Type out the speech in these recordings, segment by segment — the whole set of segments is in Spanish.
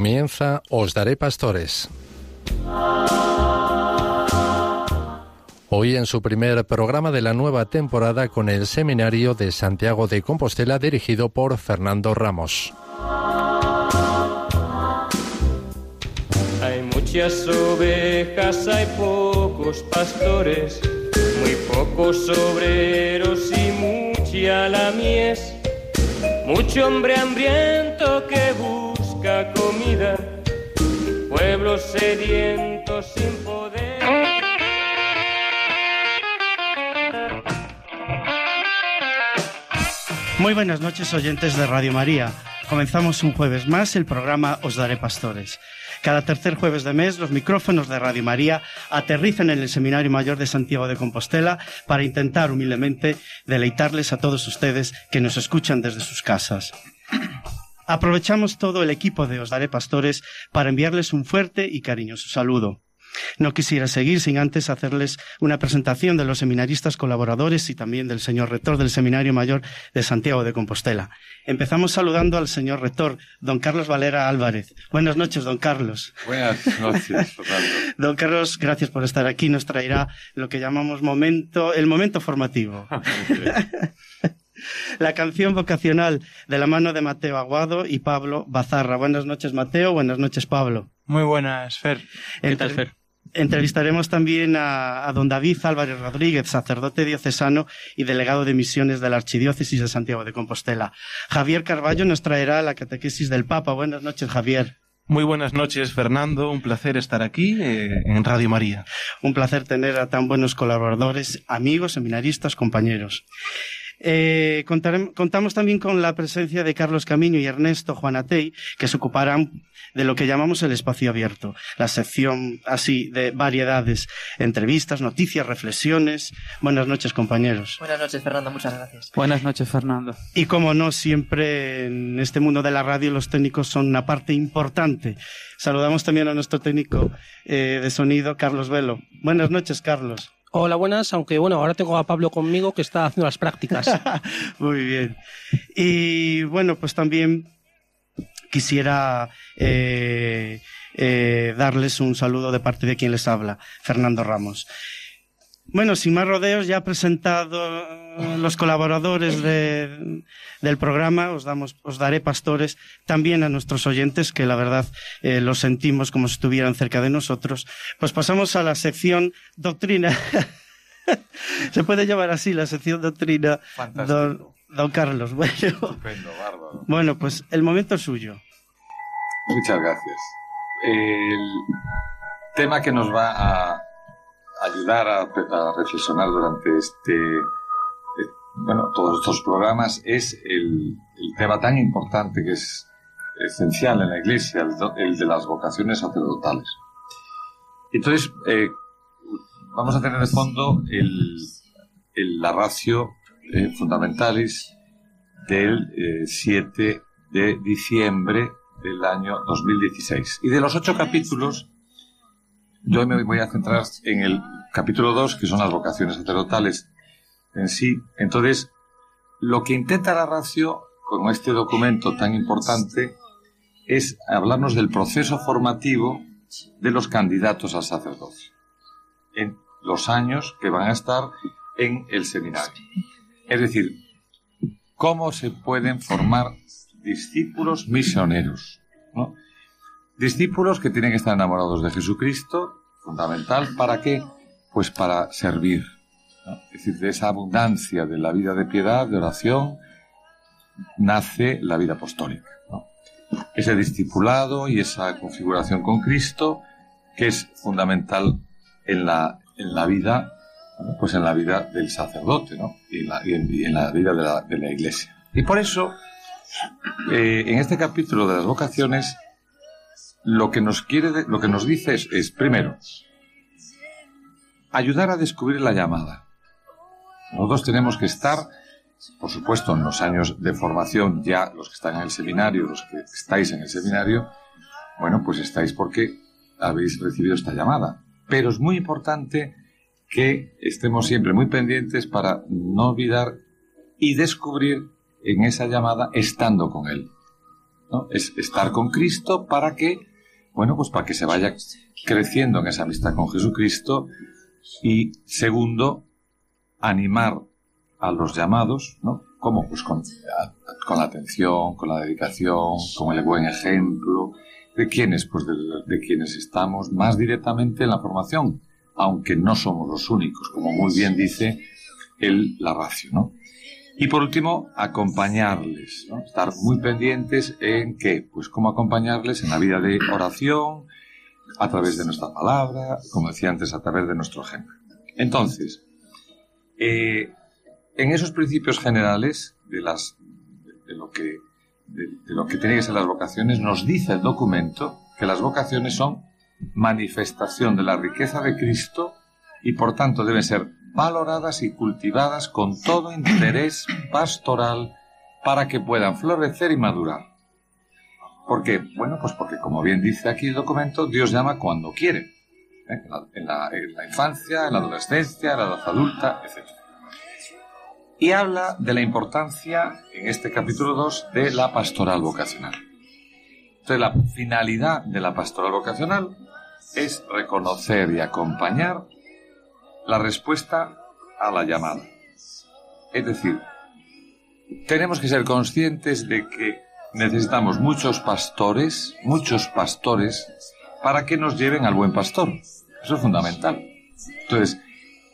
Comienza Os Daré Pastores. Hoy en su primer programa de la nueva temporada con el Seminario de Santiago de Compostela dirigido por Fernando Ramos. Hay muchas ovejas, hay pocos pastores, muy pocos obreros y mucha la mies, mucho hombre hambriento que busca comida, pueblos sedientos sin poder. Muy buenas noches oyentes de Radio María. Comenzamos un jueves más el programa Os Daré Pastores. Cada tercer jueves de mes los micrófonos de Radio María aterrizan en el Seminario Mayor de Santiago de Compostela para intentar humildemente deleitarles a todos ustedes que nos escuchan desde sus casas. Aprovechamos todo el equipo de Os Daré Pastores para enviarles un fuerte y cariñoso saludo. No quisiera seguir sin antes hacerles una presentación de los seminaristas colaboradores y también del señor rector del Seminario Mayor de Santiago de Compostela. Empezamos saludando al señor rector, don Carlos Valera Álvarez. Buenas noches, don Carlos. Buenas noches, Fernando. Don Carlos, gracias por estar aquí. Nos traerá lo que llamamos momento, el momento formativo. La canción vocacional de la mano de Mateo Aguado y Pablo Bazarra. Buenas noches, Mateo. Buenas noches, Pablo. Muy buenas, Fer. ¿Qué tal, Fer? Entrevistaremos también a, a, don David Álvarez Rodríguez, sacerdote diocesano y delegado de misiones de la Archidiócesis de Santiago de Compostela. Javier Carballo nos traerá la catequesis del Papa. Buenas noches, Javier. Muy buenas noches, Fernando. Un placer estar aquí eh, en Radio María. Un placer tener a tan buenos colaboradores, amigos, seminaristas, compañeros. Eh, contamos también con la presencia de Carlos Camino y Ernesto Juanatey, que se ocuparán de lo que llamamos el espacio abierto, la sección así de variedades, entrevistas, noticias, reflexiones. Buenas noches, compañeros. Buenas noches, Fernando, muchas gracias. Buenas noches, Fernando. Y como no, siempre en este mundo de la radio los técnicos son una parte importante. Saludamos también a nuestro técnico eh, de sonido, Carlos Velo. Buenas noches, Carlos. Hola, buenas, aunque bueno, ahora tengo a Pablo conmigo que está haciendo las prácticas. Muy bien. Y bueno, pues también quisiera eh, eh, darles un saludo de parte de quien les habla, Fernando Ramos. Bueno, sin más rodeos, ya presentado los colaboradores de, del programa, os, damos, os daré pastores, también a nuestros oyentes, que la verdad eh, los sentimos como si estuvieran cerca de nosotros. Pues pasamos a la sección doctrina. Se puede llamar así la sección doctrina. Don, don, Carlos. Bueno, Estupendo, bárbaro. bueno, pues el momento es suyo. Muchas gracias. El tema que nos va a ayudar a, reflexionar durante este, eh, bueno, todos estos programas es el, tema tan importante que es esencial en la Iglesia, el, de las vocaciones sacerdotales. Entonces, eh, vamos a tener de fondo el, la ratio eh, fundamentalis del eh, 7 de diciembre del año 2016. Y de los ocho capítulos, yo me voy a centrar en el capítulo 2, que son las vocaciones sacerdotales en sí. Entonces, lo que intenta la ratio con este documento tan importante es hablarnos del proceso formativo de los candidatos al sacerdocio en los años que van a estar en el seminario. Es decir, cómo se pueden formar discípulos misioneros. ¿no? Discípulos que tienen que estar enamorados de Jesucristo, fundamental, ¿para qué? Pues para servir. Es decir, de esa abundancia de la vida de piedad, de oración, nace la vida apostólica. Ese discipulado y esa configuración con Cristo, que es fundamental en la, en la vida, pues en la vida del sacerdote, ¿no? Y en la, y en, y en la vida de la, de la iglesia. Y por eso, eh, en este capítulo de las vocaciones, lo que nos quiere, lo que nos dice es, primero, ayudar a descubrir la llamada. Nosotros tenemos que estar, por supuesto, en los años de formación, ya los que están en el seminario, los que estáis en el seminario, bueno, pues estáis porque habéis recibido esta llamada. Pero es muy importante que estemos siempre muy pendientes para no olvidar y descubrir en esa llamada estando con él. ¿no? Es estar con Cristo para que, bueno, pues para que se vaya creciendo en esa amistad con Jesucristo y segundo, animar a los llamados, ¿no? ¿Cómo? Pues con, con la atención, con la dedicación, con el buen ejemplo. ¿De quiénes? Pues de, de quienes estamos más directamente en la formación, aunque no somos los únicos, como muy bien dice el, la ratio, ¿no? Y por último, acompañarles, estar muy pendientes en qué, pues cómo acompañarles en la vida de oración, a través de nuestra palabra, como decía antes, a través de nuestro ejemplo. Entonces, eh, en esos principios generales de, las, de, lo que, de, de lo que tienen que ser las vocaciones, nos dice el documento que las vocaciones son manifestación de la riqueza de Cristo y por tanto deben ser valoradas y cultivadas con todo interés pastoral para que puedan florecer y madurar. ¿Por qué? Bueno, pues porque como bien dice aquí el documento, Dios llama cuando quiere. ¿eh? En, la, en, la, en, la, infancia, en la adolescencia, en la edad adulta, etc. Y habla de la importancia, en este capítulo 2, de la pastoral vocacional. Entonces, la finalidad de la pastoral vocacional es reconocer y acompañar la respuesta a la llamada. Es decir, tenemos que ser conscientes de que necesitamos muchos pastores, muchos pastores, para que nos lleven al buen pastor. Eso es fundamental. Entonces,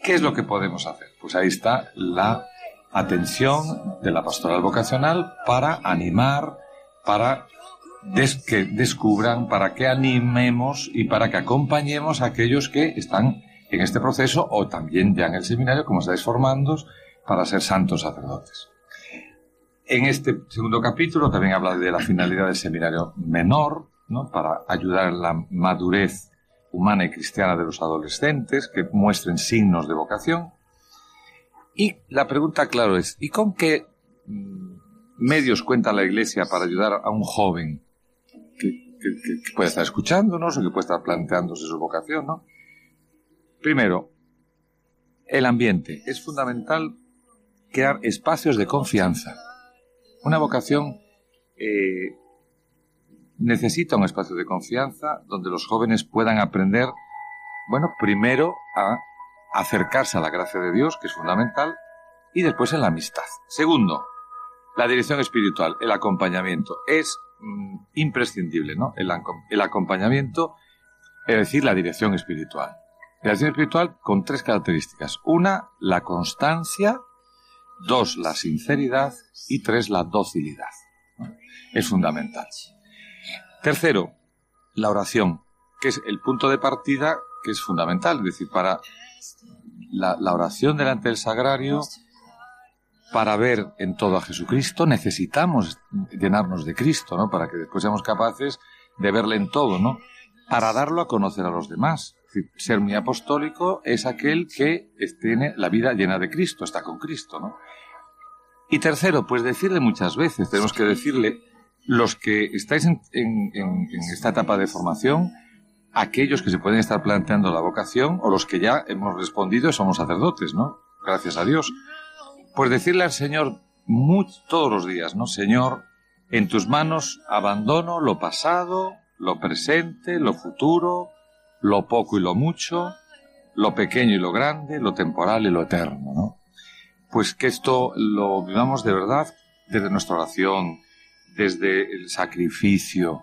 ¿qué es lo que podemos hacer? Pues ahí está la atención de la pastoral vocacional para animar, para que descubran, para que animemos y para que acompañemos a aquellos que están en este proceso o también ya en el seminario, como estáis formando, para ser santos sacerdotes. En este segundo capítulo también habla de la finalidad del seminario menor, ¿no? para ayudar en la madurez humana y cristiana de los adolescentes, que muestren signos de vocación. Y la pregunta, claro, es, ¿y con qué medios cuenta la Iglesia para ayudar a un joven que, que, que puede estar escuchándonos o que puede estar planteándose su vocación, ¿no? Primero, el ambiente. Es fundamental crear espacios de confianza. Una vocación eh, necesita un espacio de confianza donde los jóvenes puedan aprender, bueno, primero a acercarse a la gracia de Dios, que es fundamental, y después en la amistad. Segundo, la dirección espiritual, el acompañamiento. Es mm, imprescindible, ¿no? El, el acompañamiento, es decir, la dirección espiritual. Relación espiritual con tres características. Una, la constancia. Dos, la sinceridad. Y tres, la docilidad. Es fundamental. Tercero, la oración, que es el punto de partida que es fundamental. Es decir, para la, la oración delante del sagrario, para ver en todo a Jesucristo, necesitamos llenarnos de Cristo, ¿no? Para que después seamos capaces de verle en todo, ¿no? Para darlo a conocer a los demás ser muy apostólico es aquel que tiene la vida llena de Cristo, está con Cristo, ¿no? Y tercero, pues decirle muchas veces, tenemos que decirle, los que estáis en, esta etapa de formación, aquellos que se pueden estar planteando la vocación, o los que ya hemos respondido somos sacerdotes, ¿no? Gracias a Dios. Pues decirle al Señor todos los días, ¿no? Señor, en tus manos abandono lo pasado, lo presente, lo futuro, lo poco y lo mucho, lo pequeño y lo grande, lo temporal y lo eterno, ¿no? Pues que esto lo vivamos de verdad desde nuestra oración, desde el sacrificio,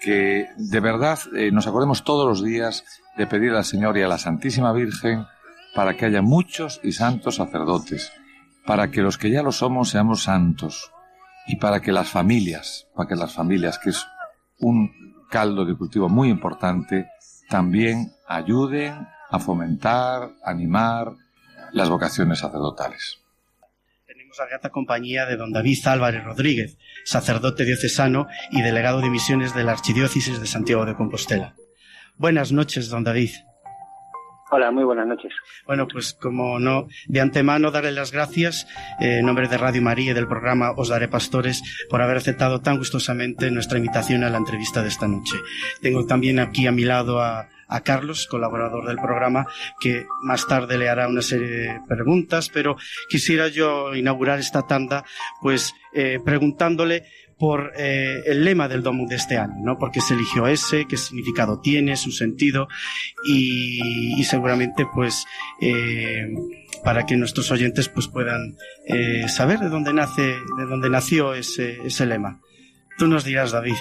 que de verdad eh, nos acordemos todos los días de pedir al Señor y a la Santísima Virgen para que haya muchos y santos sacerdotes, para que los que ya lo somos seamos santos y para que las familias, para que las familias, que es un caldo de cultivo muy importante, también ayuden a fomentar, animar las vocaciones sacerdotales. Tenemos la grata compañía de don David Álvarez Rodríguez, sacerdote diocesano y delegado de misiones de la Archidiócesis de Santiago de Compostela. Buenas noches, don David. Hola, muy buenas noches. Bueno, pues como no, de antemano darle las gracias eh, en nombre de Radio María y del programa Os Daré Pastores por haber aceptado tan gustosamente nuestra invitación a la entrevista de esta noche. Tengo también aquí a mi lado a, a Carlos, colaborador del programa, que más tarde le hará una serie de preguntas, pero quisiera yo inaugurar esta tanda pues eh, preguntándole por eh, el lema del Domus de este año, ¿no? Porque se eligió ese, qué significado tiene, su sentido y, y seguramente pues eh, para que nuestros oyentes pues puedan eh, saber de dónde nace, de dónde nació ese, ese lema. Tú nos dirás, David.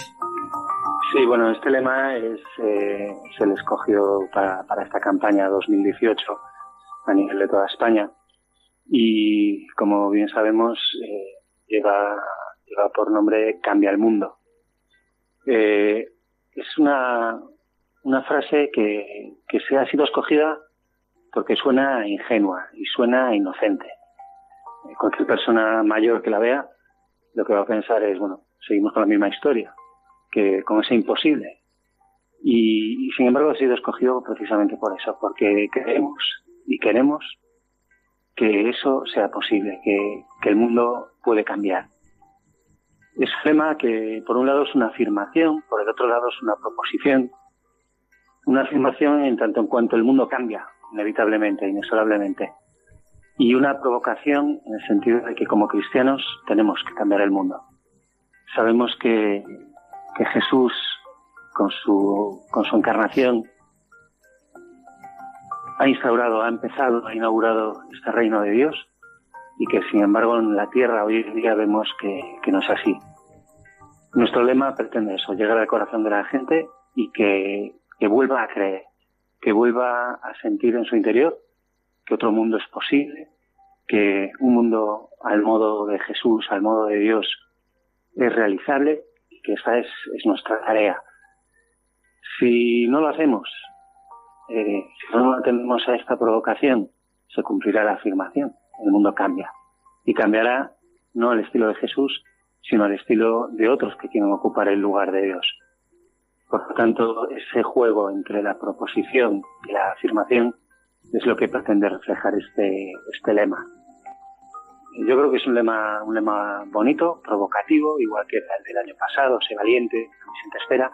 Sí, bueno, este lema es, eh, se le escogió para, para esta campaña 2018 a nivel de toda España y como bien sabemos eh, lleva lleva por nombre Cambia el Mundo. Eh, es una, una frase que, que se ha sido escogida porque suena ingenua y suena inocente. Eh, Cualquier persona mayor que la vea, lo que va a pensar es, bueno, seguimos con la misma historia, que con ese imposible. Y, sin embargo ha sido escogido precisamente por eso, porque creemos y queremos que eso sea posible, que, que el mundo puede cambiar. Es un que por un lado es una afirmación, por el otro lado es una proposición. Una afirmación en tanto en cuanto el mundo cambia, inevitablemente, inexorablemente. Y una provocación en el sentido de que como cristianos tenemos que cambiar el mundo. Sabemos que, que Jesús, con su, con su encarnación, ha instaurado, ha empezado, ha inaugurado este reino de Dios y que sin embargo en la tierra hoy en día vemos que, no es así. Nuestro lema pretende eso, llegar al corazón de la gente y que, vuelva a creer, que vuelva a sentir en su interior que otro mundo es posible, que un mundo al modo de Jesús, al modo de Dios, es realizable y que esa es, es nuestra tarea. Si no lo hacemos, eh, si no atendemos a esta provocación, se cumplirá la afirmación. El mundo cambia. Y cambiará no al estilo de Jesús, sino al estilo de otros que quieren ocupar el lugar de Dios. Por lo tanto, ese juego entre la proposición y la afirmación es lo que pretende reflejar este, este lema. Yo creo que es un lema, un lema bonito, provocativo, igual que el del año pasado, sé valiente, la misión te espera.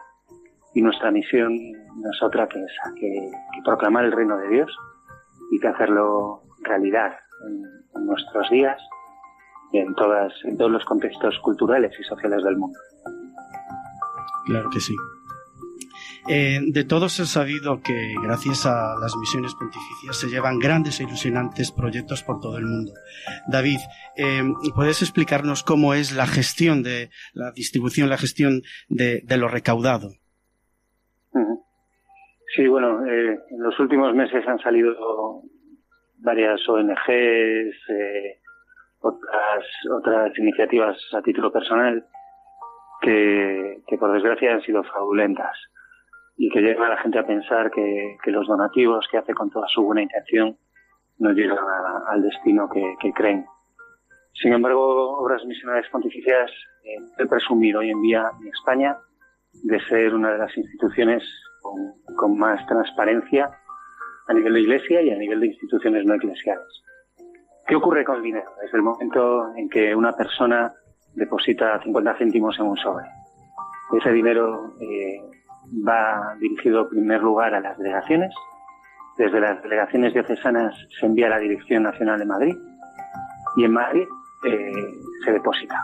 Y nuestra misión no es otra que esa, que proclamar el reino de Dios y que hacerlo realidad en, en nuestros días y en, todas, en todos los contextos culturales y sociales del mundo. Claro que sí. Eh, de todos es sabido que gracias a las misiones pontificias se llevan grandes e ilusionantes proyectos por todo el mundo. David, eh, ¿puedes explicarnos cómo es la gestión de la distribución, la gestión de, de lo recaudado? Sí, bueno, eh, en los últimos meses han salido varias ONGs, eh, otras, otras iniciativas a título personal que, por desgracia han sido fraudulentas y que llevan a la gente a pensar que, los donativos que hace con toda su buena intención no llegan a- al destino que, creen. Sin embargo, Obras Misionales Pontificias eh, he presumido hoy en día en España de ser una de las instituciones con más transparencia a nivel de iglesia y a nivel de instituciones no eclesiales. ¿Qué ocurre con el dinero? Desde el momento en que una persona deposita 50 céntimos en un sobre. Ese dinero eh, va dirigido en primer lugar a las delegaciones. Desde las delegaciones diocesanas se envía a la Dirección Nacional de Madrid y en Madrid eh, se deposita.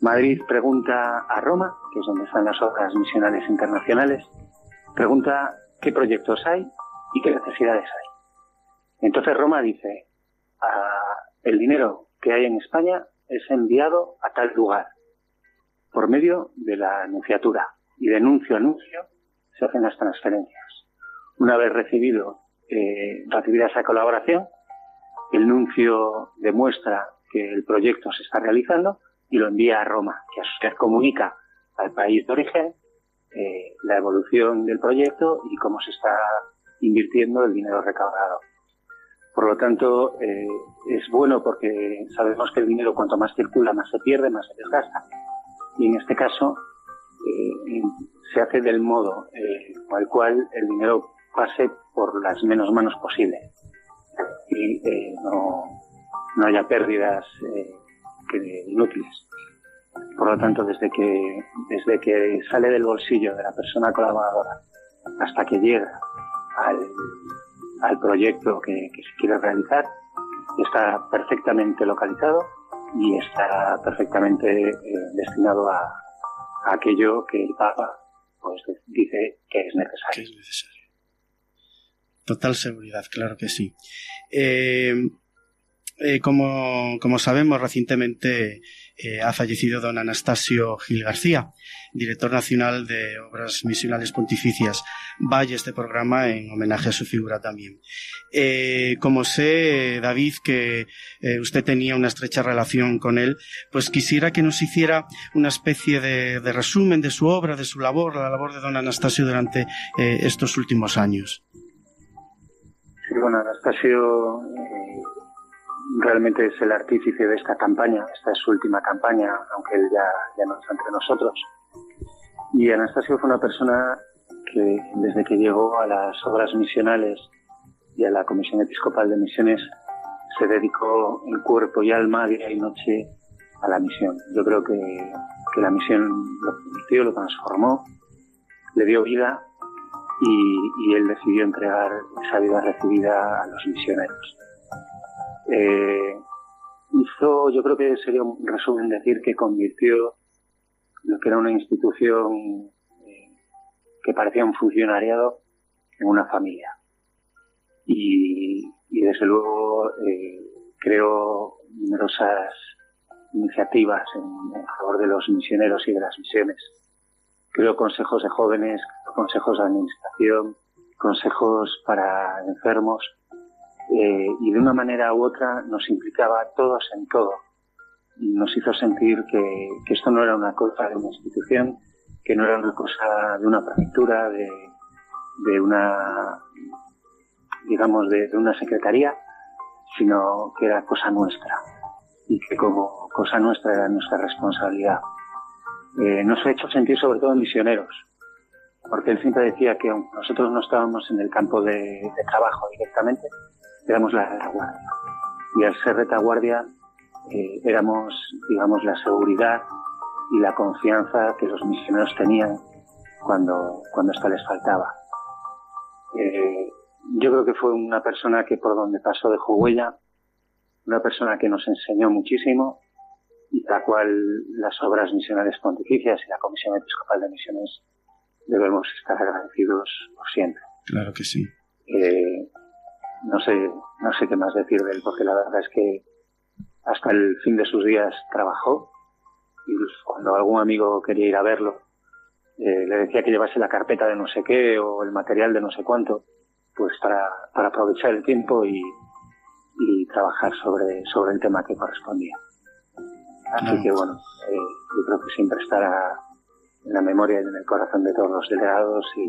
Madrid pregunta a Roma, que es donde están las obras misionales internacionales, pregunta qué proyectos hay y qué necesidades hay. Entonces Roma dice, "Ah, el dinero que hay en España es enviado a tal lugar por medio de la anunciatura y de anuncio a anuncio se hacen las transferencias. Una vez recibido eh, recibida esa colaboración, el nuncio demuestra que el proyecto se está realizando y lo envía a Roma, que comunica al país de origen eh, la evolución del proyecto y cómo se está invirtiendo el dinero recaudado. Por lo tanto, eh, es bueno porque sabemos que el dinero cuanto más circula, más se pierde, más se desgasta. Y en este caso, eh, se hace del modo eh, al cual el dinero pase por las menos manos posible y eh, no, no haya pérdidas eh, que- inútiles. Por lo tanto, desde que, desde que sale del bolsillo de la persona colaboradora hasta que llega al, al proyecto que, se quiere realizar, está perfectamente localizado y está perfectamente eh, destinado a, aquello que el Papa pues, dice que es necesario. es necesario. Total seguridad, claro que sí. Eh, eh, como, como sabemos, recientemente eh, ha fallecido don Anastasio Gil García, director nacional de Obras Misionales Pontificias. Vaya este programa en homenaje a su figura también. Eh, como sé, David, que eh, usted tenía una estrecha relación con él, pues quisiera que nos hiciera una especie de, resumen de su obra, de su labor, la labor de don Anastasio durante eh, estos últimos años. Sí, bueno, Anastasio realmente es el artífice de esta campaña. Esta es su última campaña, aunque él ya, no está entre nosotros. Y Anastasio fue una persona que desde que llegó a las obras misionales y a la Comisión Episcopal de Misiones se dedicó en cuerpo y alma, día y noche, a la misión. Yo creo que, que la misión lo convirtió, lo transformó, le dio vida y, y él decidió entregar esa vida recibida a los misioneros. Eh, hizo, yo creo que sería un resumen decir que convirtió lo que era una institución eh, que parecía un funcionariado en una familia. Y, y desde luego eh, creó numerosas iniciativas en, en favor de los misioneros y de las misiones. Creó consejos de jóvenes, consejos de administración, consejos para enfermos, eh, y de una manera u otra nos implicaba a todos en todo. Nos hizo sentir que, esto no era una cosa de una institución, que no era una cosa de una prefectura, de, de una, digamos, de, una secretaría, sino que era cosa nuestra. Y que como cosa nuestra era nuestra responsabilidad. Eh, nos ha hecho sentir sobre todo misioneros, porque él siempre decía que nosotros no estábamos en el campo de trabajo directamente, éramos la retaguardia. Y al ser retaguardia eh, éramos, digamos, la seguridad y la confianza que los misioneros tenían cuando, cuando esto les faltaba. Eh, yo creo que fue una persona que por donde pasó dejó huella, una persona que nos enseñó muchísimo y la cual las obras misionales pontificias y la Comisión Episcopal de Misiones debemos estar agradecidos por siempre. Claro que sí. Eh, no sé, no sé qué más decir de él, porque la verdad es que hasta el fin de sus días trabajó. Y cuando algún amigo quería ir a verlo, eh, le decía que llevase la carpeta de no sé qué o el material de no sé cuánto, pues para, para aprovechar el tiempo y, y trabajar sobre, sobre el tema que correspondía. Así no. que bueno, eh, yo creo que siempre estará en la memoria y en el corazón de todos los delegados y,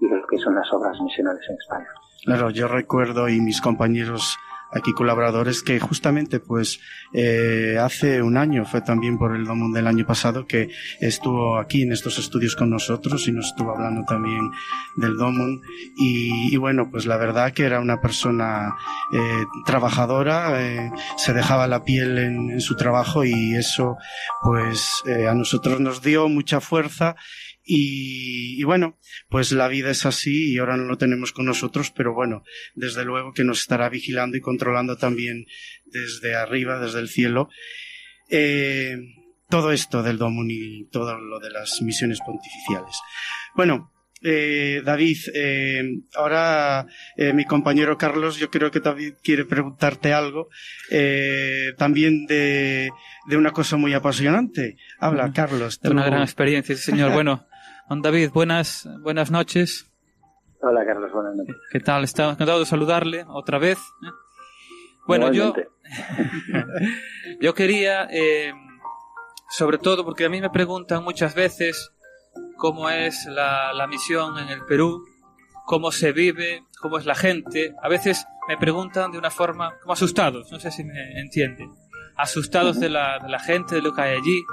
y de lo que son las obras misionales en España. Claro, yo recuerdo y mis compañeros aquí colaboradores que justamente pues eh, hace un año fue también por el Domum del año pasado que estuvo aquí en estos estudios con nosotros y nos estuvo hablando también del Domum y, y bueno pues la verdad que era una persona eh, trabajadora eh, se dejaba la piel en, en, su trabajo y eso pues eh, a nosotros nos dio mucha fuerza y, y, bueno, pues la vida es así y ahora no lo tenemos con nosotros, pero bueno, desde luego que nos estará vigilando y controlando también desde arriba, desde el cielo. Eh, todo esto del Domun y todo lo de las misiones pontificiales. Bueno, eh, David, eh, ahora eh, mi compañero Carlos, yo creo que David quiere preguntarte algo eh, también de, de, una cosa muy apasionante. Habla, Carlos. De una gran experiencia, sí, señor. bueno, don David, buenas, buenas noches. Hola, Carlos, buenas noches. ¿Qué tal? Está encantado de saludarle otra vez. ¿eh? Bueno, yo, yo quería, eh, sobre todo, porque a mí me preguntan muchas veces cómo es la, la, misión en el Perú, cómo se vive, cómo es la gente. A veces me preguntan de una forma como asustados, no sé si me entienden, asustados uh -huh. de, la, de la gente, de lo que hay allí.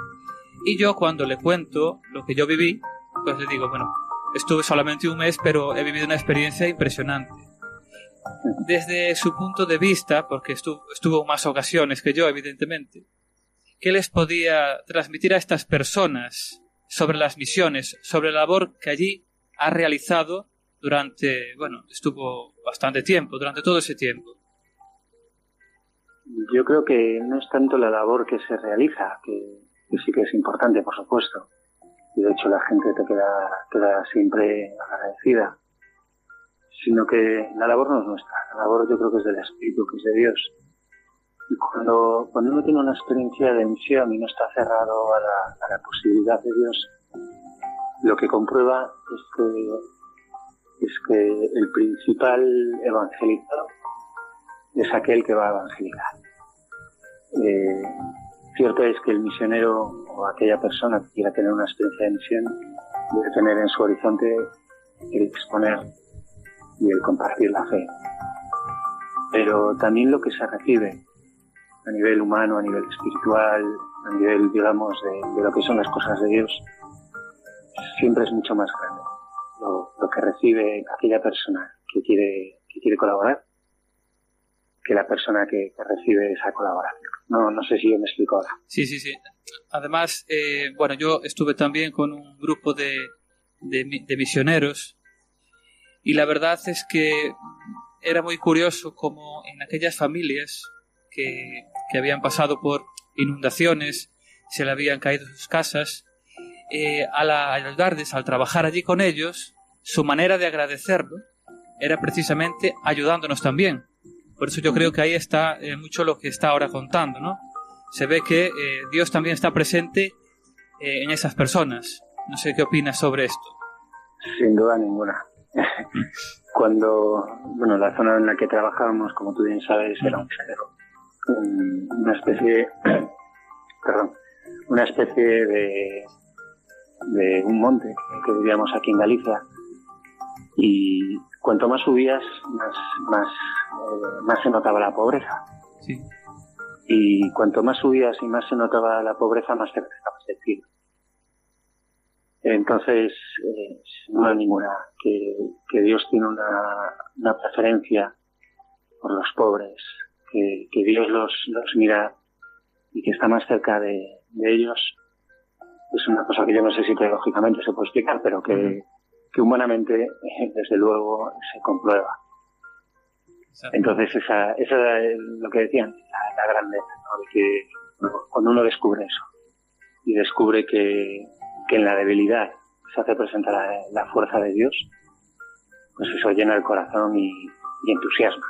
Y yo cuando le cuento lo que yo viví, le digo, bueno, estuve solamente un mes, pero he vivido una experiencia impresionante. Desde su punto de vista, porque estuvo, estuvo más ocasiones que yo, evidentemente, ¿qué les podía transmitir a estas personas sobre las misiones, sobre la labor que allí ha realizado durante, bueno, estuvo bastante tiempo, durante todo ese tiempo. Yo creo que no es tanto la labor que se realiza, que, sí que es importante, por supuesto. Y de hecho la gente te queda, siempre agradecida. Sino que la labor no es nuestra. La labor yo creo que es del Espíritu, que es de Dios. Y cuando, cuando uno tiene una experiencia de misión y no está cerrado a la, a la posibilidad de Dios, lo que comprueba es que, es que el principal evangelizador es aquel que va a evangelizar. Eh, cierto es que el misionero o aquella persona que quiera tener una experiencia de misión debe tener en su horizonte el exponer y el compartir la fe. Pero también lo que se recibe a nivel humano, a nivel espiritual, a nivel, digamos, de, lo que son las cosas de Dios, siempre es mucho más grande. Lo, que recibe aquella persona que quiere, que quiere colaborar que la persona que, recibe esa colaboración. No, no sé si me explico ahora. Sí, sí, sí. Además, eh, bueno, yo estuve también con un grupo de, de, misioneros y la verdad es que era muy curioso como en aquellas familias que, que habían pasado por inundaciones, se le habían caído sus casas, eh, al ayudarles, al trabajar allí con ellos, su manera de agradecerlo era precisamente ayudándonos también. Por eso yo creo que ahí está eh, mucho lo que está ahora contando, ¿no? Se ve que eh, Dios también está presente eh, en esas personas. No sé qué opinas sobre esto. Sin duda ninguna. Cuando, bueno, la zona en la que trabajábamos, como tú bien sabes, era un cerro. Una especie, perdón, una especie de, de un monte que vivíamos aquí en Galicia. Y cuanto más subías, más, más eh, más se notaba la pobreza. Y cuanto más subías y más se notaba la pobreza, más te estabas del cielo. Entonces, eh, no hay ninguna que, Dios tiene una, preferencia por los pobres, que, Dios los, los, mira y que está más cerca de, ellos. Es una cosa que yo no sé si teológicamente se puede explicar, pero que, que humanamente, desde luego, se comprueba. Entonces, esa, esa es lo que decían, la, grandeza, que cuando uno descubre eso y descubre que, en la debilidad se hace presentar la, fuerza de Dios, pues eso llena el corazón y, entusiasma.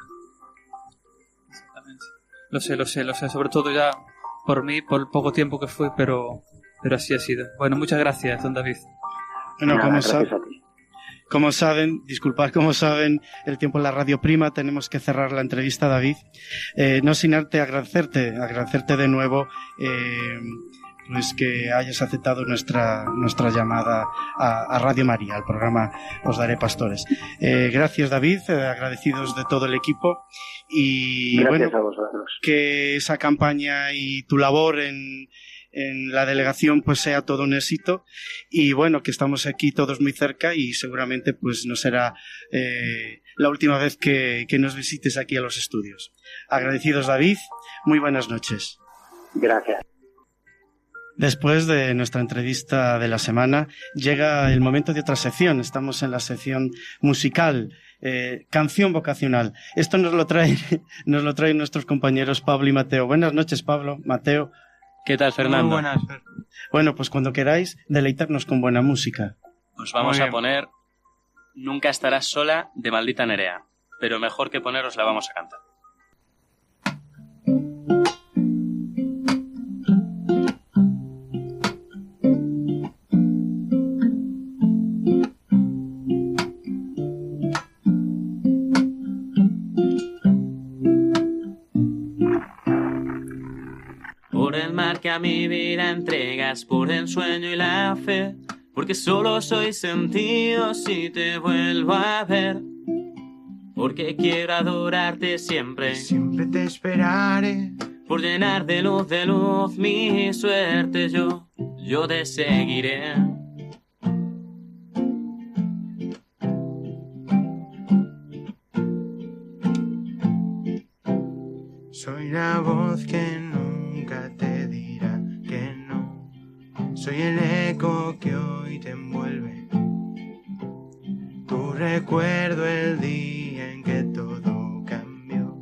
Exactamente. Lo sé, lo sé, lo sé, sobre todo ya por mí, por el poco tiempo que fue, pero, pero así ha sido. Bueno, muchas gracias, don David. Bueno, gracias a ti. Como saben, disculpad, como saben, el tiempo en la radio prima, tenemos que cerrar la entrevista, David. Eh, no sin arte agradecerte, agradecerte de nuevo, eh, pues que hayas aceptado nuestra, nuestra llamada a, Radio María, al programa Os Daré Pastores. Eh, gracias, David, agradecidos de todo el equipo. Y bueno, que esa campaña y tu labor en, en la delegación pues sea todo un éxito y bueno que estamos aquí todos muy cerca y seguramente pues no será eh, la última vez que, que nos visites aquí a los estudios agradecidos David muy buenas noches gracias Después de nuestra entrevista de la semana, llega el momento de otra sección. Estamos en la sección musical, eh, canción vocacional. Esto nos lo traen, nos lo traen nuestros compañeros Pablo y Mateo. Buenas noches, Pablo, Mateo. ¿Qué tal, Fernando? Muy buenas. Bueno, pues cuando queráis, deleitarnos con buena música. Os vamos a poner Nunca estarás sola de Maldita Nerea, pero mejor que poneros la vamos a cantar. A mi vida entregas por el sueño y la fe, porque solo soy sentido si te vuelvo a ver. Porque quiero adorarte siempre. Siempre te esperaré. Por llenar de luz de luz mi suerte yo, yo te seguiré. Soy la voz que recuerdo el día en que todo cambió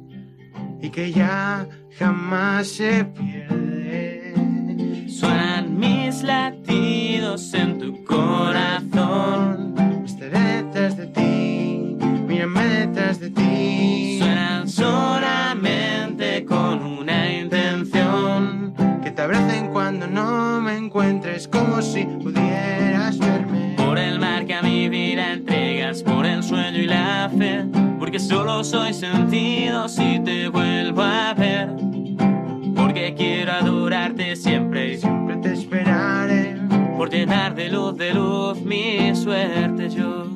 y que ya jamás se por el sueño y la fe. Porque solo soy sentido si te vuelvo a ver. Porque quiero adorarte siempre y Siempre te esperaré. por llenar de luz de luz mi suerte yo.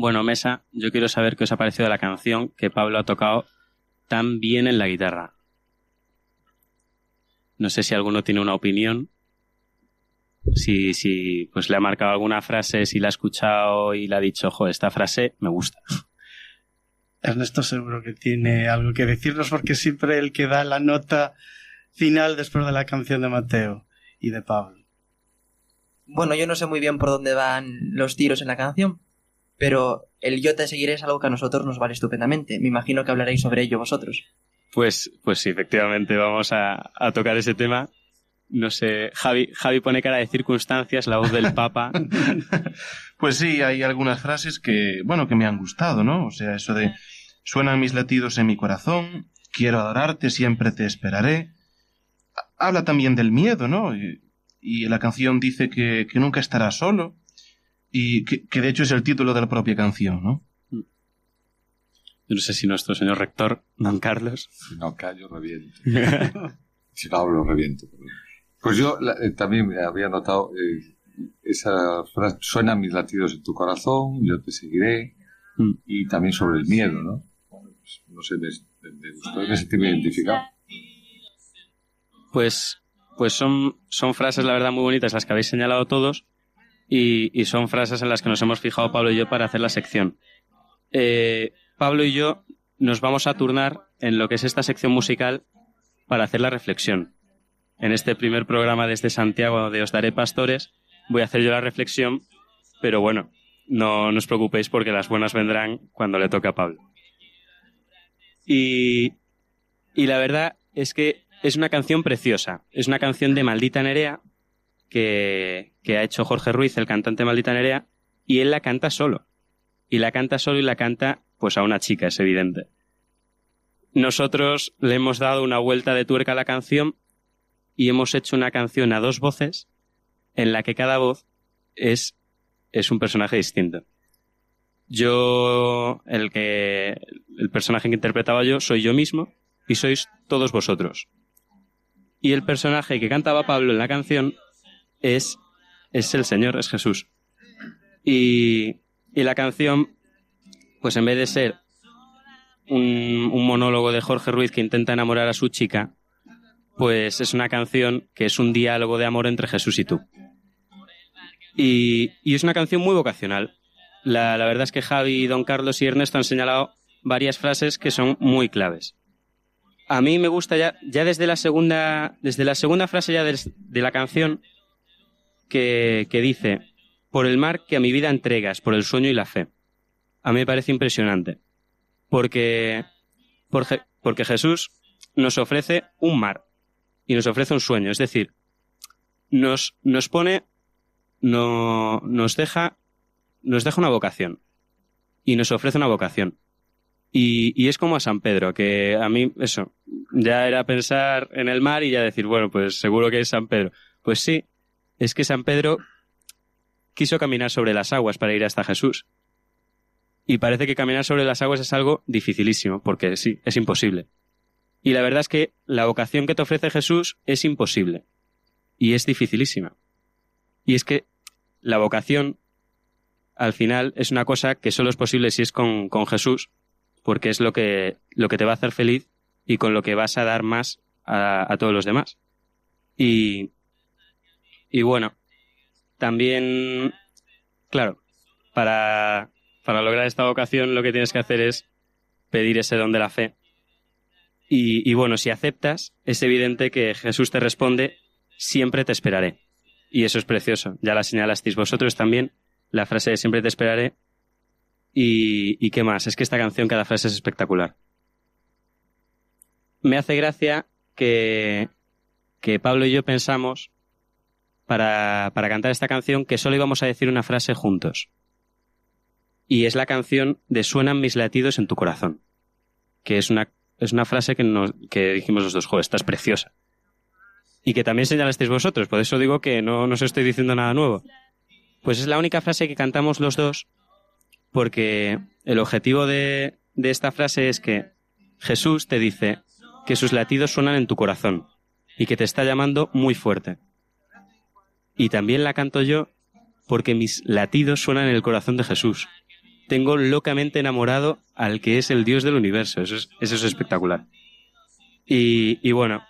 Bueno, Mesa, yo quiero saber qué os ha parecido la canción que Pablo ha tocado tan bien en la guitarra. No sé si alguno tiene una opinión. Si, si pues le ha marcado alguna frase, si la ha escuchado y le ha dicho, ojo, esta frase me gusta. Ernesto seguro que tiene algo que decirnos porque es siempre el que da la nota final después de la canción de Mateo y de Pablo. Bueno, yo no sé muy bien por dónde van los tiros en la canción, pero el yo te seguiré es algo que a nosotros nos vale estupendamente. Me imagino que hablaréis sobre ello vosotros. Pues, pues sí, efectivamente vamos a, a tocar ese tema. No sé, Javi, Javi pone cara de circunstancias, la voz del Papa. Pues sí, hay algunas frases que, bueno, que me han gustado, ¿no? O sea, eso de suenan mis latidos en mi corazón, quiero adorarte, siempre te esperaré. Habla también del miedo, ¿no? Y, y la canción dice que, que nunca estarás solo. Y que, que de hecho es el título de la propia canción, ¿no? Yo no sé si nuestro señor rector, don Carlos. Si no callo, reviento. si no hablo, reviento. Pues yo la- eh, también me había notado eh, esa frase, suenan mis latidos en tu corazón, yo te seguiré, Mm. y también sobre el miedo, ¿no? Pues, no sé, me, me- me gustó, me sentí muy identificado. Pues, pues son, son frases, la verdad, muy bonitas las que habéis señalado todos y, son frases en las que nos hemos fijado Pablo y yo para hacer la sección. Eh, Pablo y yo nos vamos a turnar en lo que es esta sección musical para hacer la reflexión. En este primer programa desde Santiago de Os Daré Pastores voy a hacer yo la reflexión, pero bueno, no, os preocupéis porque las buenas vendrán cuando le toque a Pablo. Y la verdad es que es una canción preciosa. Es una canción de Maldita Nerea que, que ha hecho Jorge Ruiz, el cantante Maldita Nerea, y él la canta solo. Y la canta solo y la canta pues a una chica, es evidente. Nosotros le hemos dado una vuelta de tuerca a la canción y hemos hecho una canción a dos voces en la que cada voz es, es un personaje distinto. Yo, el que, el personaje que interpretaba yo, soy yo mismo y sois todos vosotros. Y el personaje que cantaba Pablo en la canción es, es el Señor, es Jesús. Y, y la canción, pues en vez de ser un, un monólogo de Jorge Ruiz que intenta enamorar a su chica, pues es una canción que es un diálogo de amor entre Jesús y tú. Y, y es una canción muy vocacional. La, la verdad es que Javi, Don Carlos y Ernesto han señalado varias frases que son muy claves. a mí me gusta ya, ya desde la segunda, desde la segunda frase ya de, la canción que, dice, por el mar que a mi vida entregas, por el sueño y la fe. A mí me parece impresionante. Porque, porque, porque Jesús nos ofrece un mar y nos ofrece un sueño. Es decir, nos, nos pone, no, nos deja, nos deja una vocación y nos ofrece una vocación. Y, y, es como a San Pedro, que a mí, eso, ya era pensar en el mar y ya decir, bueno, pues seguro que es San Pedro. Pues sí, es que San Pedro quiso caminar sobre las aguas para ir hasta Jesús. Y parece que caminar sobre las aguas es algo dificilísimo, porque sí, es imposible. Y la verdad es que la vocación que te ofrece Jesús es imposible. Y es dificilísima. Y es que la vocación, al final, es una cosa que solo es posible si es con, con Jesús, porque es lo que, lo que te va a hacer feliz y con lo que vas a dar más a, todos los demás. Y, y bueno, también, claro, para, para lograr esta vocación lo que tienes que hacer es pedir ese don de la fe. Y, y, bueno, si aceptas, es evidente que Jesús te responde, siempre te esperaré. Y eso es precioso. Ya la señalasteis vosotros también, la frase de siempre te esperaré, y, qué más, es que esta canción cada frase es espectacular. Me hace gracia que, que Pablo y yo pensamos para, para cantar esta canción que solo íbamos a decir una frase juntos. Y es la canción de Suenan mis latidos en tu corazón. Que es una, es una frase que, nos, que dijimos los dos, joder, esta es preciosa. Y que también señalasteis vosotros, por eso digo que no, no os estoy diciendo nada nuevo. Pues es la única frase que cantamos los dos porque el objetivo de, esta frase es que Jesús te dice que sus latidos suenan en tu corazón y que te está llamando muy fuerte. Y también la canto yo porque mis latidos suenan en el corazón de Jesús. Tengo locamente enamorado al que es el Dios del universo. Eso es, espectacular. Y, y bueno,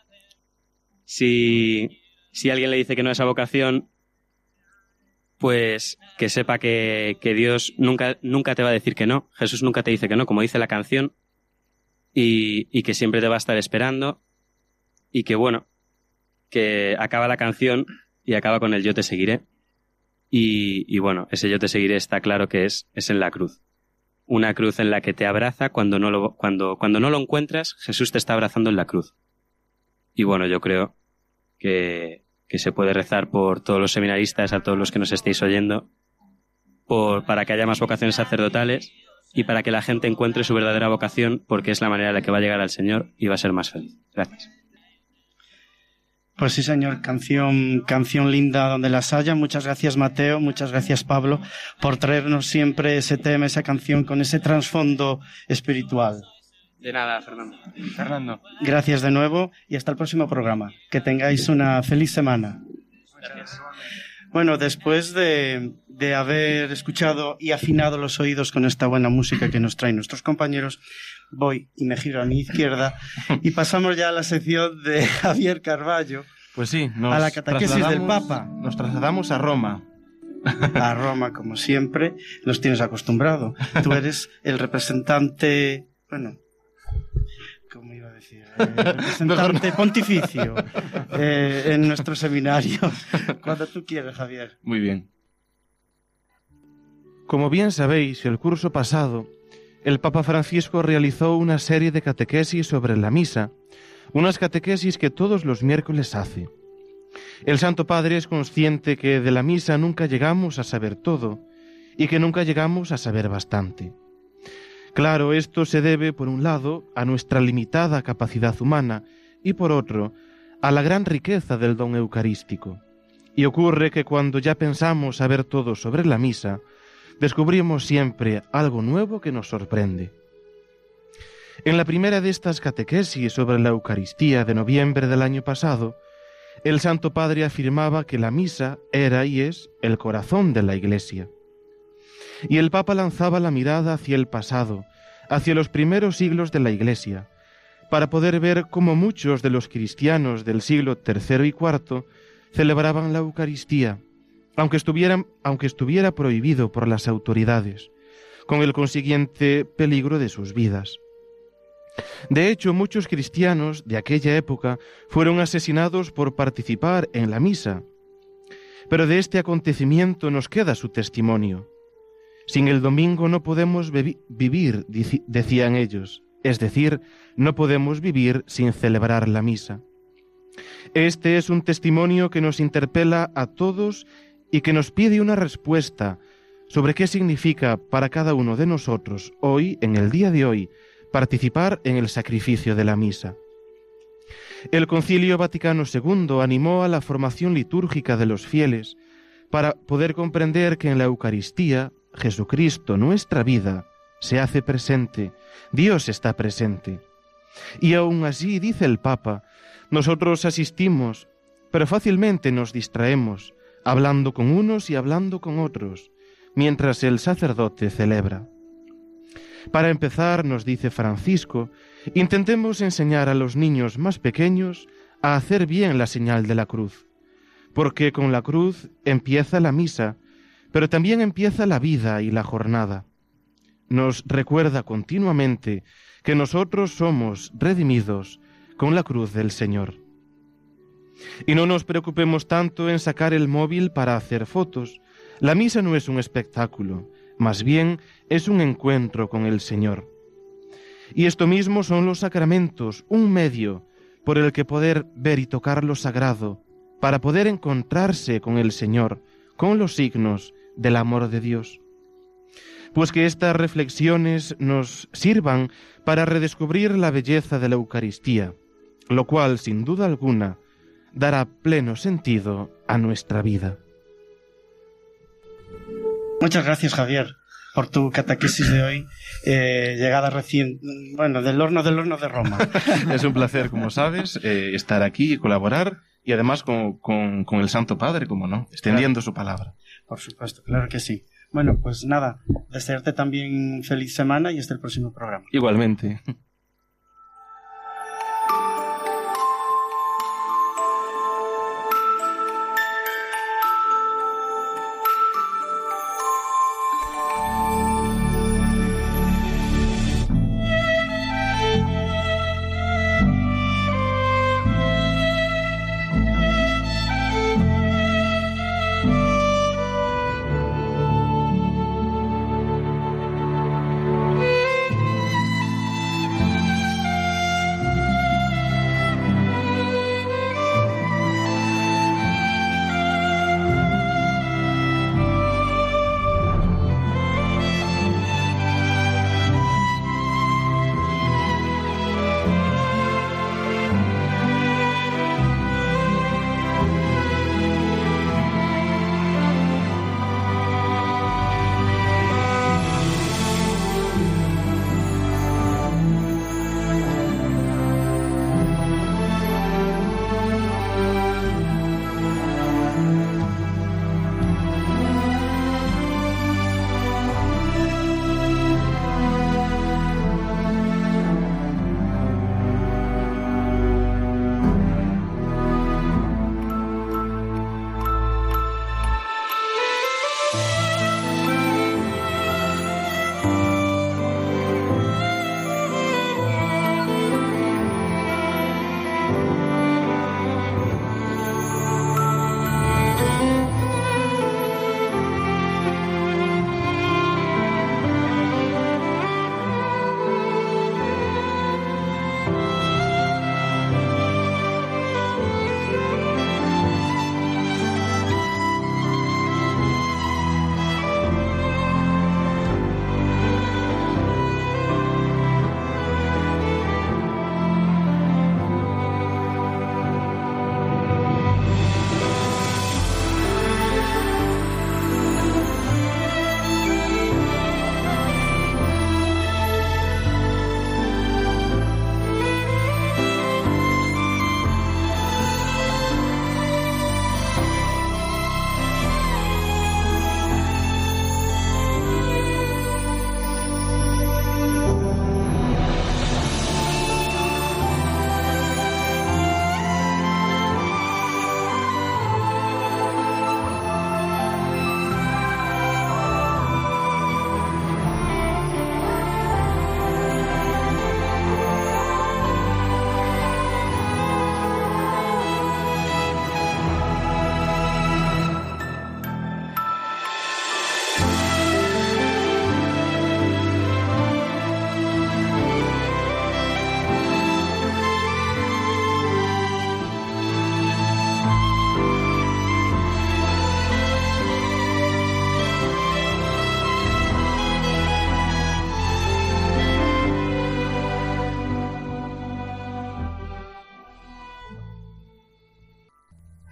si, si alguien le dice que no es esa vocación, pues que sepa que, Dios nunca, nunca te va a decir que no. Jesús nunca te dice que no, como dice la canción, y, que siempre te va a estar esperando, y que bueno, que acaba la canción y acaba con el yo te seguiré. Y, bueno, ese yo te seguiré está claro que es, es en la cruz. Una cruz en la que te abraza cuando no lo, cuando, cuando no lo encuentras, Jesús te está abrazando en la cruz. Y bueno, yo creo que, que se puede rezar por todos los seminaristas, a todos los que nos estéis oyendo, por, para que haya más vocaciones sacerdotales y para que la gente encuentre su verdadera vocación, porque es la manera en la que va a llegar al Señor y va a ser más feliz. Gracias. Pues sí, señor, canción, canción linda donde las haya. Muchas gracias, Mateo. Muchas gracias, Pablo, por traernos siempre ese tema, esa canción con ese trasfondo espiritual. De nada, Fernando. Fernando. Gracias de nuevo y hasta el próximo programa. Que tengáis una feliz semana. Gracias. Bueno, después de, de, haber escuchado y afinado los oídos con esta buena música que nos traen nuestros compañeros, voy y me giro a mi izquierda y pasamos ya a la sección de Javier Carballo. Pues sí, a la catequesis del Papa. Nos trasladamos a Roma. A Roma, como siempre, nos tienes acostumbrado. Tú eres el representante, bueno, ¿cómo iba a decir? Eh, representante pontificio eh, en nuestro seminario. Cuando tú quieras, Javier. Muy bien. Como bien sabéis, el curso pasado, el Papa Francisco realizó una serie de catequesis sobre la misa, unas catequesis que todos los miércoles hace. El Santo Padre es consciente que de la misa nunca llegamos a saber todo y que nunca llegamos a saber bastante. Claro, esto se debe, por un lado, a nuestra limitada capacidad humana y, por otro, a la gran riqueza del don eucarístico. Y ocurre que cuando ya pensamos saber todo sobre la misa, descubrimos siempre algo nuevo que nos sorprende. En la primera de estas catequesis sobre la Eucaristía de noviembre del año pasado, el Santo Padre afirmaba que la misa era y es el corazón de la Iglesia y el Papa lanzaba la mirada hacia el pasado, hacia los primeros siglos de la Iglesia, para poder ver cómo muchos de los cristianos del siglo III y IV celebraban la Eucaristía, aunque, estuviera prohibido por las autoridades, con el consiguiente peligro de sus vidas. De hecho, muchos cristianos de aquella época fueron asesinados por participar en la misa. Pero de este acontecimiento nos queda su testimonio. Sin el domingo no podemos vivir, decían ellos, es decir, no podemos vivir sin celebrar la misa. Este es un testimonio que nos interpela a todos y que nos pide una respuesta sobre qué significa para cada uno de nosotros hoy, en el día de hoy, participar en el sacrificio de la misa. El Concilio Vaticano II animó a la formación litúrgica de los fieles para poder comprender que en la Eucaristía Jesucristo, nuestra vida, se hace presente, Dios está presente. Y aún así, dice el Papa, nosotros asistimos, pero fácilmente nos distraemos, hablando con unos y hablando con otros, mientras el sacerdote celebra. Para empezar, nos dice Francisco, intentemos enseñar a los niños más pequeños a hacer bien la señal de la cruz, porque con la cruz empieza la misa, pero también empieza la vida y la jornada. Nos recuerda continuamente que nosotros somos redimidos con la cruz del Señor. Y no nos preocupemos tanto en sacar el móvil para hacer fotos. La misa no es un espectáculo, más bien es un encuentro con el Señor. Y esto mismo son los sacramentos, un medio por el que poder ver y tocar lo sagrado, para poder encontrarse con el Señor, con los signos del amor de Dios. Pues que estas reflexiones nos sirvan para redescubrir la belleza de la Eucaristía, lo cual, sin duda alguna, dará pleno sentido a nuestra vida. Muchas gracias, Javier, por tu catequesis de hoy, eh, llegada recién, bueno, del horno del horno de Roma. es un placer, como sabes, eh, estar aquí y colaborar, y además con, con, el Santo Padre, como no, extendiendo su palabra. Por supuesto, claro que sí. Bueno, pues nada, desearte también feliz semana y hasta el próximo programa. Igualmente.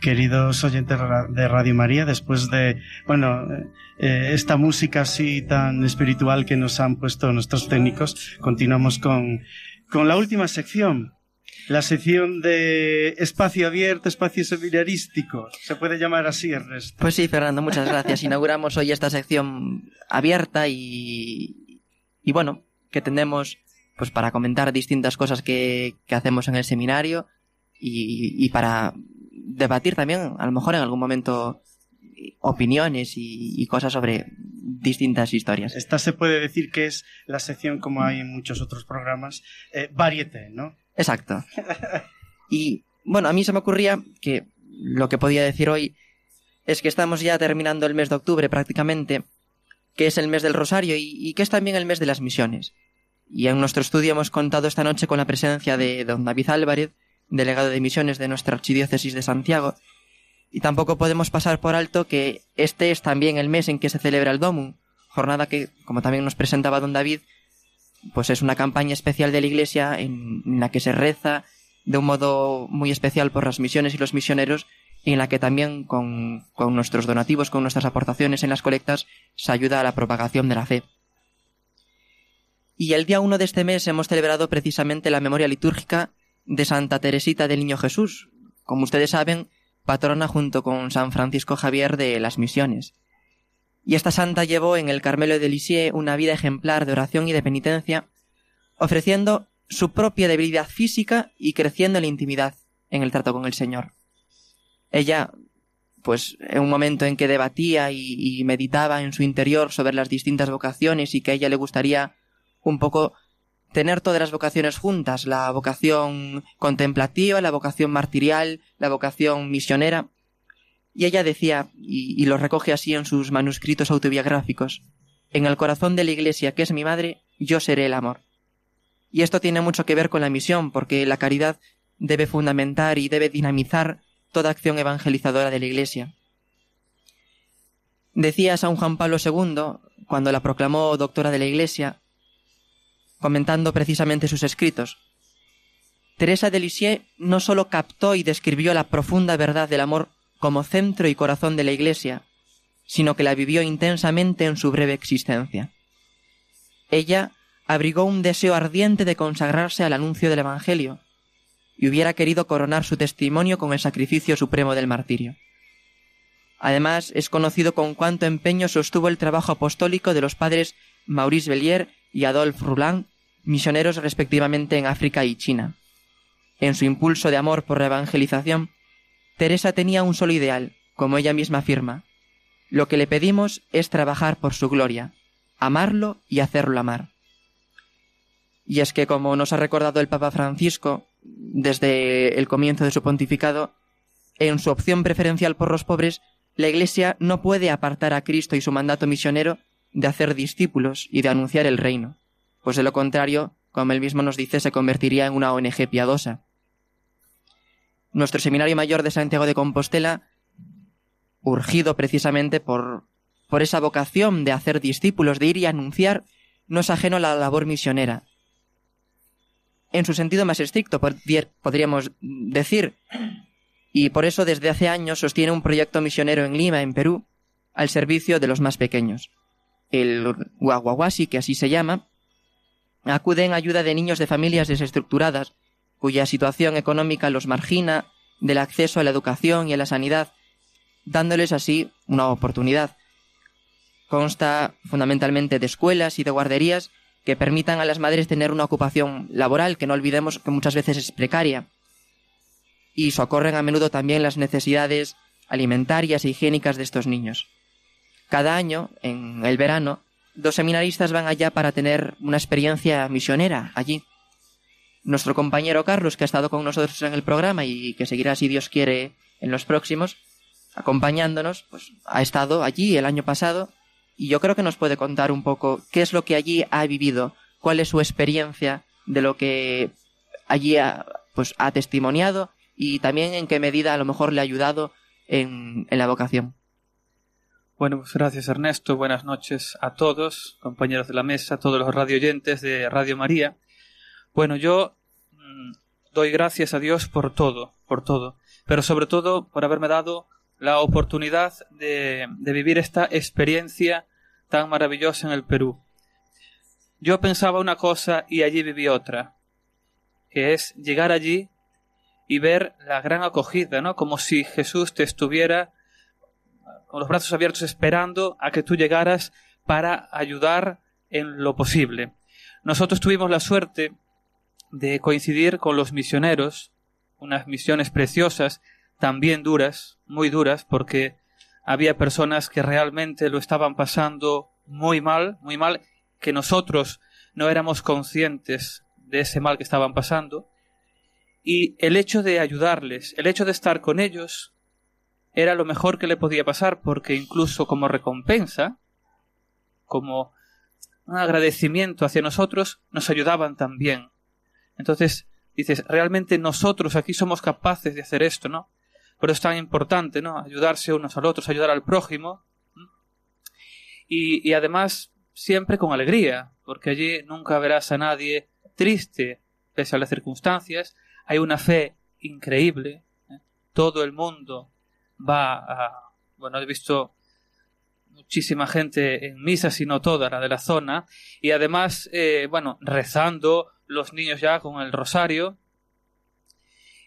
Queridos oyentes de Radio María, después de, bueno, eh, esta música así tan espiritual que nos han puesto nuestros técnicos, continuamos con, con la última sección, la sección de espacio abierto, espacio seminarístico. Se puede llamar así, Ernesto. Pues sí, Fernando, muchas gracias. Inauguramos hoy esta sección abierta y, y bueno, que tenemos pues para comentar distintas cosas que, que hacemos en el seminario y, y, para debatir también, a lo mejor en algún momento, opiniones y, y, cosas sobre distintas historias. Esta se puede decir que es la sección, como hay en muchos otros programas, eh, variete, ¿no? Exacto. Y bueno, a mí se me ocurría que lo que podía decir hoy es que estamos ya terminando el mes de octubre prácticamente, que es el mes del Rosario y, y que es también el mes de las misiones. Y en nuestro estudio hemos contado esta noche con la presencia de don David Álvarez, delegado de misiones de nuestra archidiócesis de Santiago, y tampoco podemos pasar por alto que este es también el mes en que se celebra el Domum, jornada que, como también nos presentaba don David, pues es una campaña especial de la Iglesia en, la que se reza de un modo muy especial por las misiones y los misioneros y en la que también con, con nuestros donativos, con nuestras aportaciones en las colectas, se ayuda a la propagación de la fe. Y el día 1 de este mes hemos celebrado precisamente la memoria litúrgica de Santa Teresita del Niño Jesús, como ustedes saben, patrona junto con San Francisco Javier de las Misiones. Y esta santa llevó en el Carmelo de Lisieux una vida ejemplar de oración y de penitencia, ofreciendo su propia debilidad física y creciendo en la intimidad en el trato con el Señor. Ella, pues en un momento en que debatía y meditaba en su interior sobre las distintas vocaciones y que a ella le gustaría un poco tener todas las vocaciones juntas, la vocación contemplativa, la vocación martirial, la vocación misionera. Y ella decía, y, y, lo recoge así en sus manuscritos autobiográficos, en el corazón de la Iglesia, que es mi madre, yo seré el amor. Y esto tiene mucho que ver con la misión, porque la caridad debe fundamentar y debe dinamizar toda acción evangelizadora de la Iglesia. Decía San Juan Pablo II, cuando la proclamó doctora de la Iglesia, comentando precisamente sus escritos. Teresa de Lisieux no sólo captó y describió la profunda verdad del amor como centro y corazón de la Iglesia, sino que la vivió intensamente en su breve existencia. Ella abrigó un deseo ardiente de consagrarse al anuncio del Evangelio, y hubiera querido coronar su testimonio con el sacrificio supremo del martirio. Además, es conocido con cuánto empeño sostuvo el trabajo apostólico de los padres Maurice Bellier y Adolphe Roulin, misioneros respectivamente en África y China. En su impulso de amor por la evangelización, Teresa tenía un solo ideal, como ella misma afirma. Lo que le pedimos es trabajar por su gloria, amarlo y hacerlo amar. Y es que, como nos ha recordado el Papa Francisco, desde el comienzo de su pontificado, en su opción preferencial por los pobres, la Iglesia no puede apartar a Cristo y su mandato misionero de hacer discípulos y de anunciar el reino, pues de lo contrario, como él mismo nos dice, se convertiría en una ONG piadosa. Nuestro Seminario Mayor de Santiago de Compostela, urgido precisamente por, por esa vocación de hacer discípulos, de ir y anunciar, no es ajeno a la labor misionera. En su sentido más estricto, podríamos decir, y por eso desde hace años sostiene un proyecto misionero en Lima, en Perú, al servicio de los más pequeños el Guaguaguasi, que así se llama, acude en ayuda de niños de familias desestructuradas, cuya situación económica los margina del acceso a la educación y a la sanidad, dándoles así una oportunidad. Consta fundamentalmente de escuelas y de guarderías que permitan a las madres tener una ocupación laboral que no olvidemos que muchas veces es precaria. Y socorren a menudo también las necesidades alimentarias e higiénicas de estos niños. Cada año, en el verano, dos seminaristas van allá para tener una experiencia misionera allí. Nuestro compañero Carlos, que ha estado con nosotros en el programa y que seguirá, si Dios quiere, en los próximos, acompañándonos, pues ha estado allí el año pasado y yo creo que nos puede contar un poco qué es lo que allí ha vivido, cuál es su experiencia de lo que allí ha, pues, ha testimoniado y también en qué medida a lo mejor le ha ayudado en, en la vocación. Bueno, pues gracias Ernesto, buenas noches a todos, compañeros de la mesa, todos los radioyentes de Radio María. Bueno, yo mm, doy gracias a Dios por todo, por todo. pero sobre todo por haberme dado la oportunidad de, de vivir esta experiencia tan maravillosa en el Perú. Yo pensaba una cosa y allí viví otra, que es llegar allí y ver la gran acogida, ¿no? Como si Jesús te estuviera con los brazos abiertos esperando a que tú llegaras para ayudar en lo posible. Nosotros tuvimos la suerte de coincidir con los misioneros, unas misiones preciosas, también duras, muy duras, porque había personas que realmente lo estaban pasando muy mal, muy mal, que nosotros no éramos conscientes de ese mal que estaban pasando. Y el hecho de ayudarles, el hecho de estar con ellos, era lo mejor que le podía pasar, porque incluso como recompensa, como un agradecimiento hacia nosotros, nos ayudaban también. Entonces, dices, realmente nosotros aquí somos capaces de hacer esto, ¿no? Por eso es tan importante, ¿no? Ayudarse unos al otros, ayudar al prójimo. Y, y además, siempre con alegría, porque allí nunca verás a nadie triste, pese a las circunstancias. Hay una fe increíble. ¿eh? Todo el mundo va a. Bueno, he visto muchísima gente en misa, si no toda la de la zona, y además, eh, bueno, rezando los niños ya con el rosario.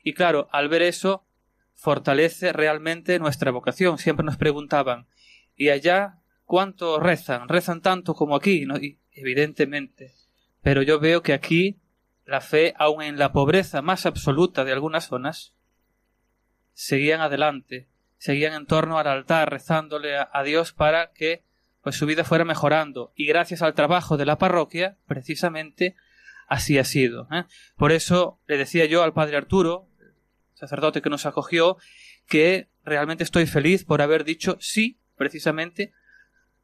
Y claro, al ver eso, fortalece realmente nuestra vocación. Siempre nos preguntaban, ¿y allá cuánto rezan? ¿Rezan tanto como aquí? ¿No? Y evidentemente. Pero yo veo que aquí la fe, aun en la pobreza más absoluta de algunas zonas, seguían adelante, seguían en torno al altar rezándole a, Dios para que pues su vida fuera mejorando. Y gracias al trabajo de la parroquia precisamente así ha sido ¿eh? por eso le decía yo al padre Arturo sacerdote que nos acogió que realmente estoy feliz por haber dicho sí precisamente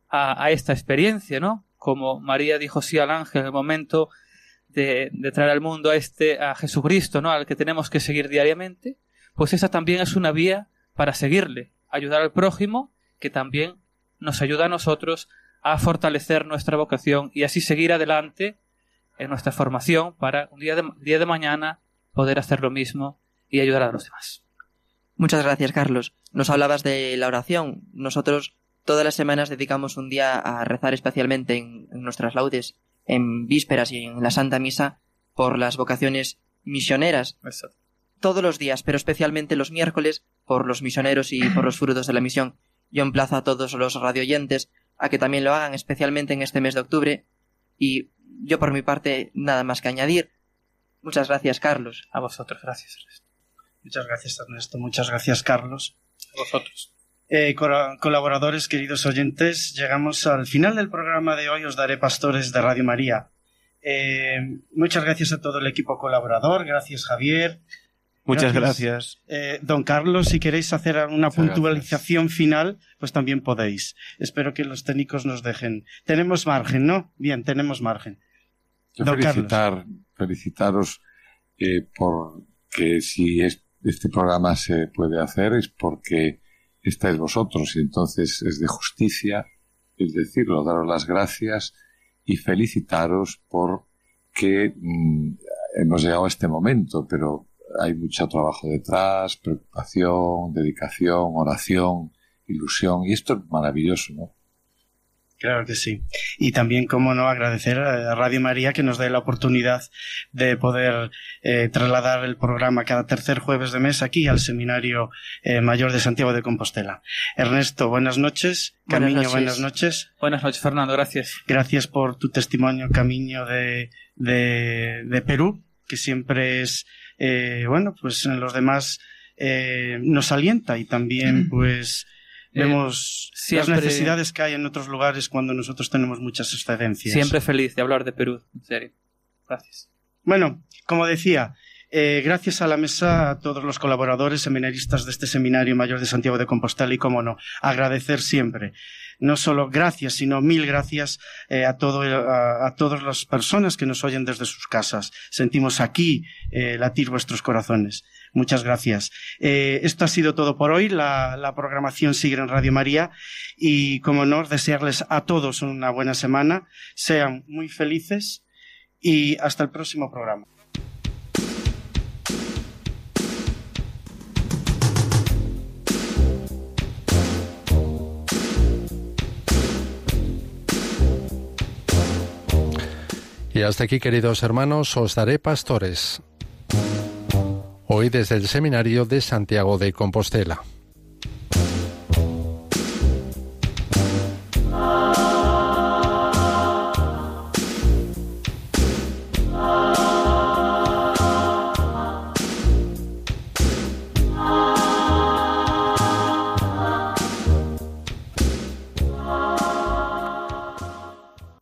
a, esta experiencia no como María dijo sí al ángel en el momento de, de, traer al mundo a este a Jesucristo no al que tenemos que seguir diariamente pues esa también es una vía para seguirle, ayudar al prójimo, que también nos ayuda a nosotros a fortalecer nuestra vocación y así seguir adelante en nuestra formación para un día de, día de mañana poder hacer lo mismo y ayudar a los demás. Muchas gracias, Carlos. Nos hablabas de la oración. Nosotros todas las semanas dedicamos un día a rezar especialmente en, en nuestras laudes, en vísperas y en la Santa Misa, por las vocaciones misioneras. Exacto todos los días, pero especialmente los miércoles, por los misioneros y por los frutos de la misión. Yo emplazo a todos los radioyentes a que también lo hagan, especialmente en este mes de octubre. Y yo, por mi parte, nada más que añadir. Muchas gracias, Carlos. A vosotros, gracias, Ernesto. Muchas gracias, Ernesto. Muchas gracias, Carlos. A vosotros. Eh, colaboradores, queridos oyentes, llegamos al final del programa de hoy. Os daré pastores de Radio María. Eh, muchas gracias a todo el equipo colaborador. Gracias, Javier. Muchas gracias. Eh, don Carlos, si queréis hacer una puntualización final, pues también podéis. Espero que los técnicos nos dejen. Tenemos margen, ¿no? Bien, tenemos margen. Yo felicitar, felicitaros eh, por que si este programa se puede hacer es porque estáis vosotros y entonces es de justicia el decirlo, daros las gracias y felicitaros por que mm, hemos llegado a este momento, pero hay mucho trabajo detrás, preocupación, dedicación, oración, ilusión, y esto es maravilloso, ¿no? Claro que sí. Y también, como no, agradecer a Radio María que nos dé la oportunidad de poder eh, trasladar el programa cada tercer jueves de mes aquí al Seminario eh, Mayor de Santiago de Compostela. Ernesto, buenas noches. Buenas Camiño, noches. buenas noches. Buenas noches, Fernando, gracias. Gracias por tu testimonio, Camiño, de, de, de Perú, que siempre es eh, bueno, pues en los demás eh, nos alienta y también pues vemos siempre- las necesidades que hay en otros lugares cuando nosotros tenemos muchas excedencias. Siempre feliz de hablar de Perú, en serio. Gracias. Bueno, como decía, eh, gracias a la mesa, a todos los colaboradores seminaristas de este Seminario Mayor de Santiago de Compostela y, como no, agradecer siempre. No solo gracias, sino mil gracias eh, a, todo, a, a todas las personas que nos oyen desde sus casas. Sentimos aquí eh, latir vuestros corazones. Muchas gracias. Esto ha sido todo por hoy. La, la programación sigue en Radio María y, como no, desearles a todos una buena semana. Sean muy felices y hasta el próximo programa. Y hasta aquí, queridos hermanos, os daré pastores. Hoy desde el Seminario de Santiago de Compostela.